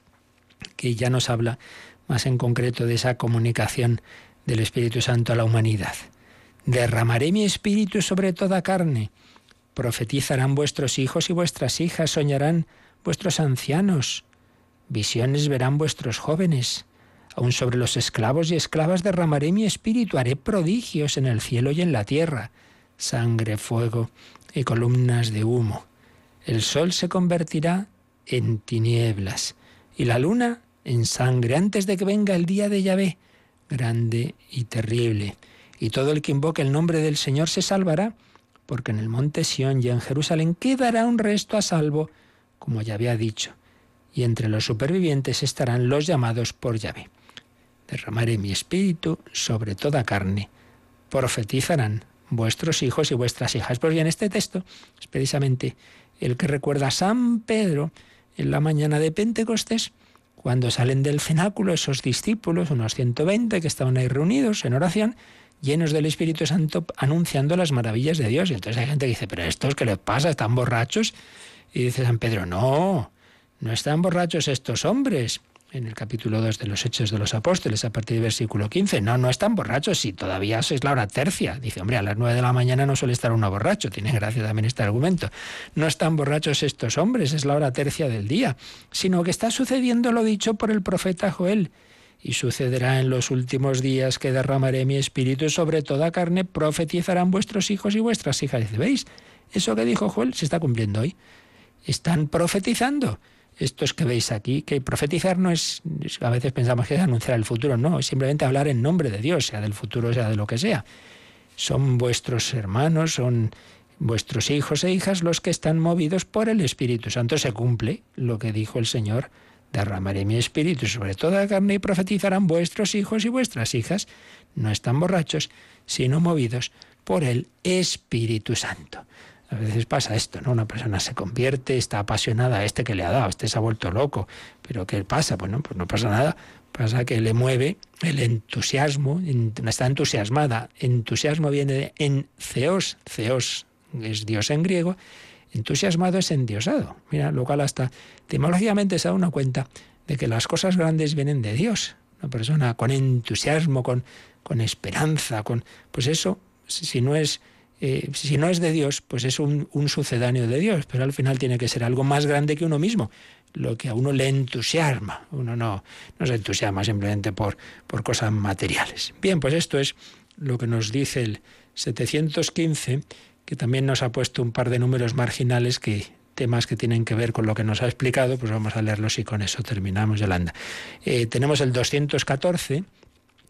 que ya nos habla más en concreto de esa comunicación del Espíritu Santo a la humanidad. Derramaré mi espíritu sobre toda carne. Profetizarán vuestros hijos y vuestras hijas, soñarán vuestros ancianos, visiones verán vuestros jóvenes. Aun sobre los esclavos y esclavas derramaré mi espíritu, haré prodigios en el cielo y en la tierra, sangre, fuego y columnas de humo. El sol se convertirá en tinieblas y la luna en sangre antes de que venga el día de Yahvé, grande y terrible y todo el que invoque el nombre del Señor se salvará, porque en el monte Sión y en Jerusalén quedará un resto a salvo, como ya había dicho, y entre los supervivientes estarán los llamados por Yahvé. Derramaré mi espíritu sobre toda carne, profetizarán vuestros hijos y vuestras hijas. Pues bien, este texto es precisamente el que recuerda a San Pedro en la mañana de Pentecostés, cuando salen del cenáculo esos discípulos, unos 120 que estaban ahí reunidos en oración, llenos del Espíritu Santo, anunciando las maravillas de Dios. Y entonces hay gente que dice, pero estos qué les pasa, están borrachos. Y dice San Pedro, no, no están borrachos estos hombres. En el capítulo 2 de los Hechos de los Apóstoles, a partir del versículo 15, no, no están borrachos, si todavía es la hora tercia. Dice, hombre, a las 9 de la mañana no suele estar uno borracho, tiene gracia también este argumento. No están borrachos estos hombres, es la hora tercia del día, sino que está sucediendo lo dicho por el profeta Joel y sucederá en los últimos días que derramaré mi espíritu sobre toda carne, profetizarán vuestros hijos y vuestras hijas. Dice, ¿veis? Eso que dijo Joel se está cumpliendo hoy. Están profetizando. Estos que veis aquí, que profetizar no es, a veces pensamos que es anunciar el futuro, no, es simplemente hablar en nombre de Dios, sea del futuro, sea de lo que sea. Son vuestros hermanos, son vuestros hijos e hijas los que están movidos por el Espíritu Santo. Se cumple lo que dijo el Señor derramaré mi espíritu sobre toda carne y profetizarán vuestros hijos y vuestras hijas. No están borrachos, sino movidos por el Espíritu Santo. A veces pasa esto, ¿no? Una persona se convierte, está apasionada, a este que le ha dado, este se ha vuelto loco. Pero ¿qué pasa? Bueno, pues no pasa nada. Pasa que le mueve el entusiasmo, está entusiasmada. Entusiasmo viene de en Zeos, Zeos es Dios en griego, entusiasmado es endiosado. Mira, lo cual hasta etimológicamente se da una cuenta de que las cosas grandes vienen de Dios. Una persona con entusiasmo, con, con esperanza, con pues eso, si no es eh, si no es de Dios, pues es un, un, sucedáneo de Dios, pero al final tiene que ser algo más grande que uno mismo, lo que a uno le entusiasma. Uno no, no se entusiasma simplemente por, por cosas materiales. Bien, pues esto es lo que nos dice el 715 que también nos ha puesto un par de números marginales que temas que tienen que ver con lo que nos ha explicado, pues vamos a leerlos y con eso terminamos, Yolanda. Eh, tenemos el 214,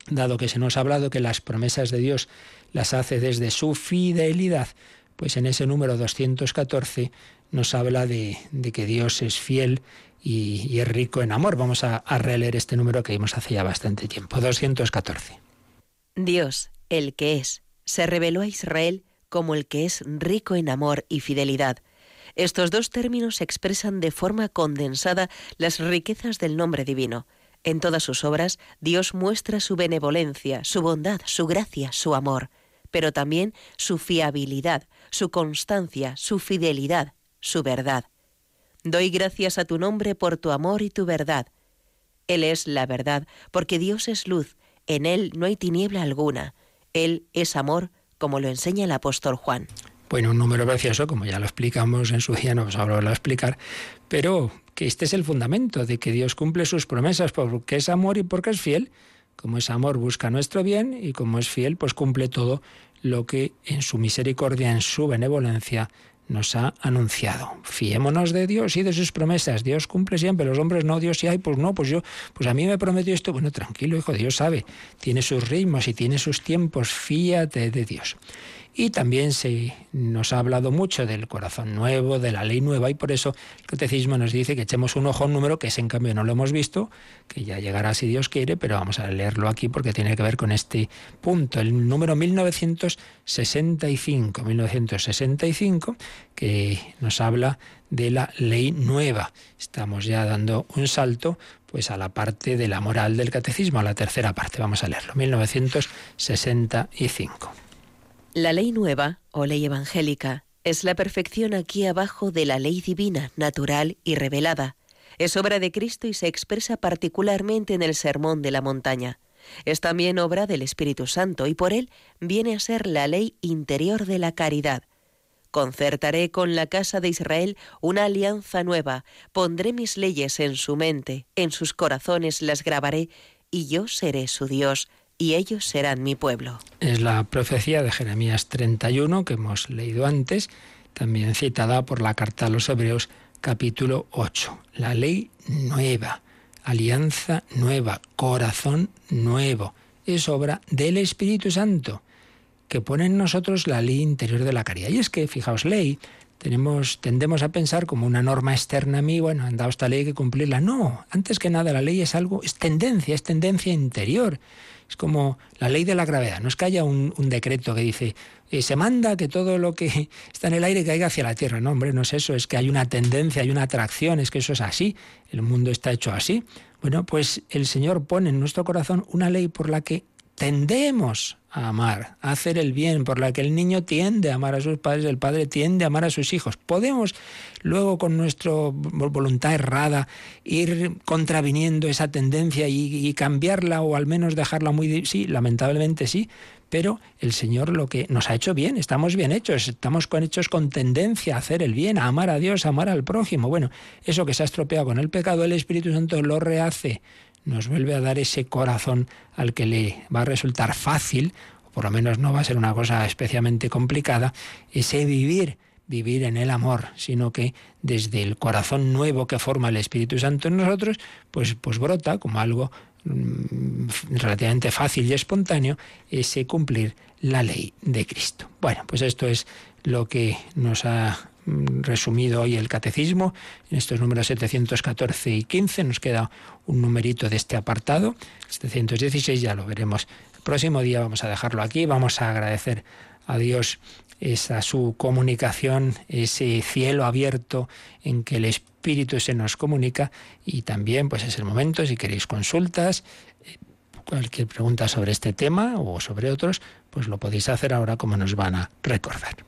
dado que se nos ha hablado que las promesas de Dios las hace desde su fidelidad, pues en ese número 214 nos habla de, que Dios es fiel y, es rico en amor. Vamos a, a releer este número que vimos hace ya bastante tiempo. 214. Dios, el que es, se reveló a Israel como el que es rico en amor y fidelidad. Estos dos términos expresan de forma condensada las riquezas del nombre divino. En todas sus obras, Dios muestra su benevolencia, su bondad, su gracia, su amor, pero también su fiabilidad, su constancia, su fidelidad, su verdad. Doy gracias a tu nombre por tu amor y tu verdad. Él es la verdad, porque Dios es luz, en Él no hay tiniebla alguna. Él es amor, como lo enseña el apóstol Juan. Bueno, un número precioso, como ya lo explicamos en su día, no volverlo a explicar, pero que este es el fundamento de que Dios cumple sus promesas, porque es amor y porque es fiel. Como es amor, busca nuestro bien y como es fiel, pues cumple todo lo que en su misericordia, en su benevolencia, nos ha anunciado. Fiémonos de Dios y de sus promesas. Dios cumple siempre, los hombres no, Dios sí hay, pues no, pues yo, pues a mí me prometió esto. Bueno, tranquilo, hijo, Dios sabe, tiene sus ritmos y tiene sus tiempos, fíate de Dios. Y también se nos ha hablado mucho del corazón nuevo, de la ley nueva, y por eso el catecismo nos dice que echemos un ojo a un número que ese en cambio no lo hemos visto, que ya llegará si Dios quiere, pero vamos a leerlo aquí porque tiene que ver con este punto, el número 1965, 1965, que nos habla de la ley nueva. Estamos ya dando un salto pues a la parte de la moral del catecismo, a la tercera parte. Vamos a leerlo. 1965. La ley nueva, o ley evangélica, es la perfección aquí abajo de la ley divina, natural y revelada. Es obra de Cristo y se expresa particularmente en el Sermón de la Montaña. Es también obra del Espíritu Santo y por él viene a ser la ley interior de la caridad. Concertaré con la casa de Israel una alianza nueva, pondré mis leyes en su mente, en sus corazones las grabaré, y yo seré su Dios, y ellos serán mi pueblo. Es la profecía de Jeremías 31 que hemos leído antes, también citada por la carta a los Hebreos capítulo 8. La ley nueva, alianza nueva, corazón nuevo. Es obra del Espíritu Santo que pone en nosotros la ley interior de la caridad. Y es que, fijaos, ley tenemos, tendemos a pensar como una norma externa a mí, bueno, han dado esta ley hay que cumplirla. No, antes que nada la ley es algo, es tendencia, es tendencia interior. Es como la ley de la gravedad. No es que haya un, decreto que dice, eh, se manda que todo lo que está en el aire caiga hacia la tierra. No, hombre, no es eso. Es que hay una tendencia, hay una atracción. Es que eso es así. El mundo está hecho así. Bueno, pues el Señor pone en nuestro corazón una ley por la que tendemos a amar, a hacer el bien, por la que el niño tiende a amar a sus padres, el padre tiende a amar a sus hijos. Podemos luego con nuestra voluntad errada ir contraviniendo esa tendencia y, cambiarla o al menos dejarla muy... Sí, lamentablemente sí, pero el Señor lo que nos ha hecho bien, estamos bien hechos, estamos con hechos con tendencia a hacer el bien, a amar a Dios, a amar al prójimo. Bueno, eso que se ha estropeado con el pecado, el Espíritu Santo lo rehace nos vuelve a dar ese corazón al que le va a resultar fácil, o por lo menos no va a ser una cosa especialmente complicada, ese vivir, vivir en el amor, sino que desde el corazón nuevo que forma el Espíritu Santo en nosotros, pues, pues brota como algo mm, relativamente fácil y espontáneo ese cumplir la ley de Cristo. Bueno, pues esto es lo que nos ha resumido hoy el catecismo en estos números 714 y 15. Nos queda un numerito de este apartado, 716, ya lo veremos. El próximo día vamos a dejarlo aquí, vamos a agradecer a Dios esa su comunicación, ese cielo abierto en que el Espíritu se nos comunica y también pues es el momento si queréis consultas, eh, cualquier pregunta sobre este tema o sobre otros, pues lo podéis hacer ahora como nos van a recordar.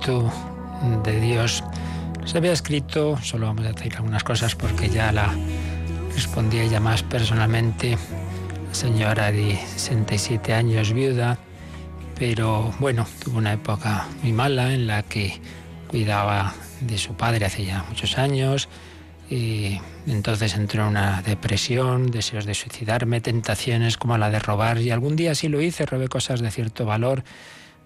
De Dios. Se había escrito, solo vamos a decir algunas cosas porque ya la respondía ella más personalmente, señora de 67 años, viuda, pero bueno, tuvo una época muy mala en la que cuidaba de su padre hace ya muchos años, y entonces entró en una depresión, deseos de suicidarme, tentaciones como la de robar y algún día sí lo hice, robé cosas de cierto valor.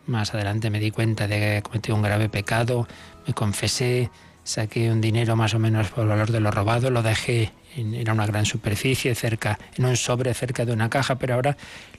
Más adelante me di cuenta de que cometí un grave pecado, me confesé, saqué un dinero más o menos por el valor de lo robado, lo dejé en era una gran superficie cerca en un sobre cerca de una caja, pero ahora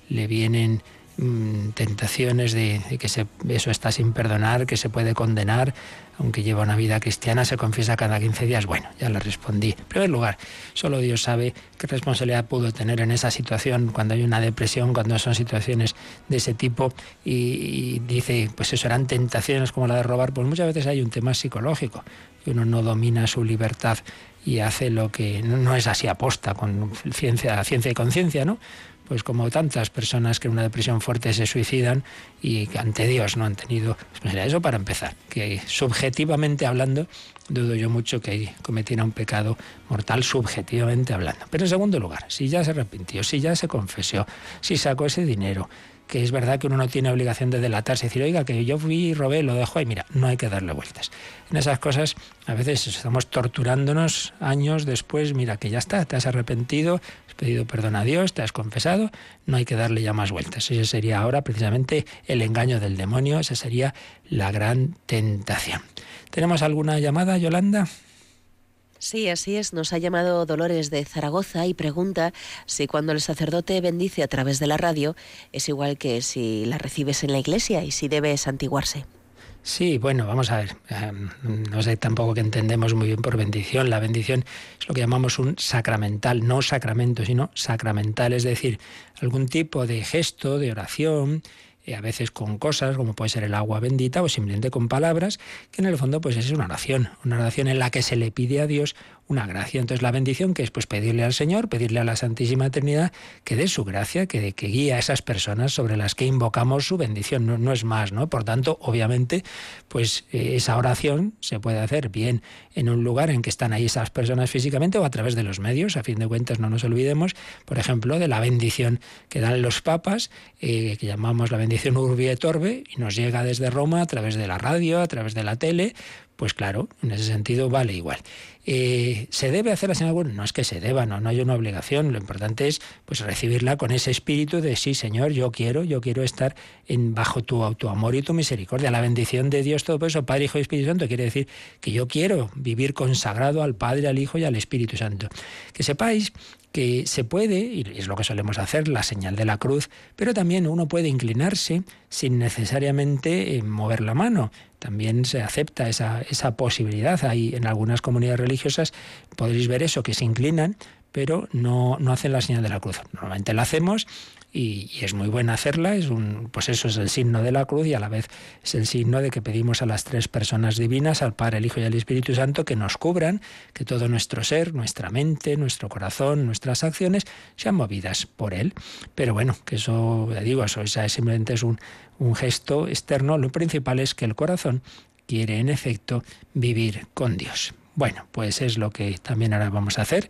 le vienen Mm, tentaciones de, que eso está sin perdonar, que se puede condenar, aunque lleva una vida cristiana, se confiesa cada 15 días. Bueno, ya le respondí. En primer lugar, solo Dios sabe qué responsabilidad pudo tener en esa situación cuando hay una depresión, cuando son situaciones de ese tipo y, dice, pues eso eran tentaciones como la de robar, pues muchas veces hay un tema psicológico, que uno no domina su libertad y hace lo que no, es así aposta, con ciencia, ciencia y conciencia, ¿no? Pues como tantas personas que en una depresión fuerte se suicidan y que ante Dios no han tenido Eso para empezar, que subjetivamente hablando, dudo yo mucho que cometiera un pecado mortal subjetivamente hablando. Pero en segundo lugar, si ya se arrepintió, si ya se confesó, si sacó ese dinero, que es verdad que uno no tiene obligación de delatarse decir, oiga, que yo fui robé, lo dejo ahí. Mira, no hay que darle vueltas. En esas cosas a veces estamos torturándonos años después, mira, que ya está, te has arrepentido, pedido perdón a Dios, te has confesado, no hay que darle ya más vueltas. Ese sería ahora precisamente el engaño del demonio, esa sería la gran tentación. ¿Tenemos alguna llamada, Yolanda? Sí, así es. Nos ha llamado Dolores de Zaragoza y pregunta si cuando el sacerdote bendice a través de la radio es igual que si la recibes en la iglesia y si debe santiguarse. Sí, bueno, vamos a ver. Em, no sé tampoco que entendemos muy bien por bendición. La bendición es lo que llamamos un sacramental, no sacramento, sino sacramental, es decir, algún tipo de gesto, de oración, a veces con cosas, como puede ser el agua bendita, o simplemente con palabras, que en el fondo pues es una oración, una oración en la que se le pide a Dios una gracia. Entonces la bendición que es pues pedirle al Señor, pedirle a la Santísima Trinidad que dé su gracia, que, que guíe a esas personas sobre las que invocamos su bendición, no, no es más, ¿no? Por tanto, obviamente, pues eh, esa oración se puede hacer bien en un lugar en que están ahí esas personas físicamente o a través de los medios, a fin de cuentas no nos olvidemos, por ejemplo, de la bendición que dan los papas, eh, que llamamos la bendición Urbi et Orbe, y nos llega desde Roma a través de la radio, a través de la tele, pues claro, en ese sentido vale igual. Eh, ¿Se debe hacer la señal? No es que se deba, no, no hay una obligación. Lo importante es pues recibirla con ese espíritu de sí, Señor, yo quiero, yo quiero estar en, bajo tu, amor y tu misericordia. La bendición de Dios, todo eso, Padre, Hijo y Espíritu Santo, quiere decir que yo quiero vivir consagrado al Padre, al Hijo y al Espíritu Santo. Que sepáis que se puede, y es lo que solemos hacer, la señal de la cruz, pero también uno puede inclinarse sin necesariamente eh, mover la mano. También se acepta esa, esa posibilidad. Hay en algunas comunidades religiosas, podréis ver eso, que se inclinan, pero no, no hacen la señal de la cruz. Normalmente la hacemos y, es muy buena hacerla, es un, pues eso es el signo de la cruz y a la vez es el signo de que pedimos a las tres personas divinas, al Padre, el Hijo y al Espíritu Santo, que nos cubran, que todo nuestro ser, nuestra mente, nuestro corazón, nuestras acciones sean movidas por Él. Pero bueno, que eso, ya digo, eso simplemente es un, un gesto externo, lo principal es que el corazón quiere en efecto vivir con Dios. Bueno, pues es lo que también ahora vamos a hacer.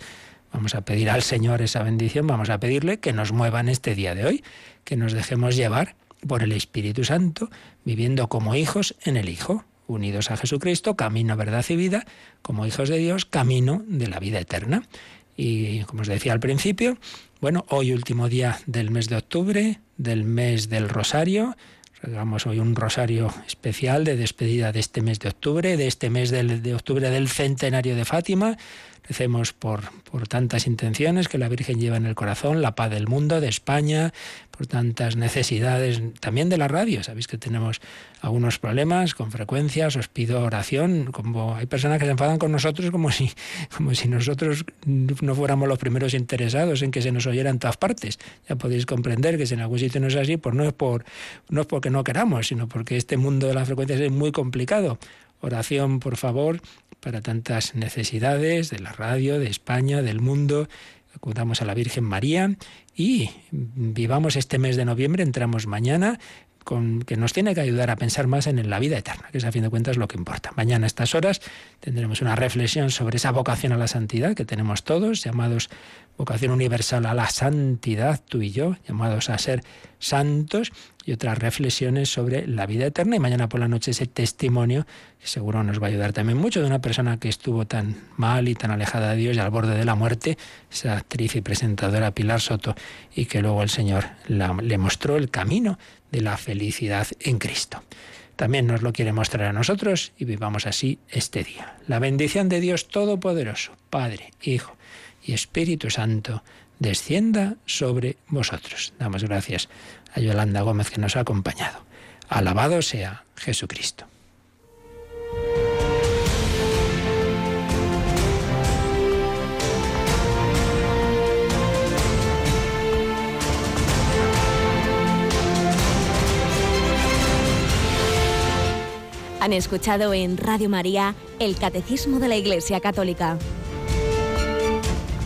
Vamos a pedir al Señor esa bendición, vamos a pedirle que nos mueva en este día de hoy, que nos dejemos llevar por el Espíritu Santo, viviendo como hijos en el Hijo, unidos a Jesucristo, camino, verdad y vida, como hijos de Dios, camino de la vida eterna. Y como os decía al principio, bueno, hoy último día del mes de octubre, del mes del Rosario, Hagamos hoy un rosario especial de despedida de este mes de octubre, de este mes de octubre del centenario de Fátima, Recemos por, por tantas intenciones que la Virgen lleva en el corazón, la paz del mundo, de España, por tantas necesidades, también de la radio. Sabéis que tenemos algunos problemas con frecuencias, os pido oración. Como hay personas que se enfadan con nosotros como si, como si nosotros no fuéramos los primeros interesados en que se nos oyera en todas partes. Ya podéis comprender que si en algún sitio no es así, pues no es, por, no es porque no queramos, sino porque este mundo de las frecuencias es muy complicado. Oración, por favor, para tantas necesidades de la radio, de España, del mundo. Acudamos a la Virgen María y vivamos este mes de noviembre, entramos mañana que nos tiene que ayudar a pensar más en la vida eterna, que es a fin de cuentas lo que importa. Mañana a estas horas tendremos una reflexión sobre esa vocación a la santidad que tenemos todos, llamados vocación universal a la santidad, tú y yo, llamados a ser santos, y otras reflexiones sobre la vida eterna. Y mañana por la noche ese testimonio, que seguro nos va a ayudar también mucho, de una persona que estuvo tan mal y tan alejada de Dios y al borde de la muerte, esa actriz y presentadora Pilar Soto, y que luego el Señor le mostró el camino de la felicidad en Cristo. También nos lo quiere mostrar a nosotros y vivamos así este día. La bendición de Dios Todopoderoso, Padre, Hijo y Espíritu Santo, descienda sobre vosotros. Damos gracias a Yolanda Gómez que nos ha acompañado. Alabado sea Jesucristo. Han escuchado en Radio María el Catecismo de la Iglesia Católica.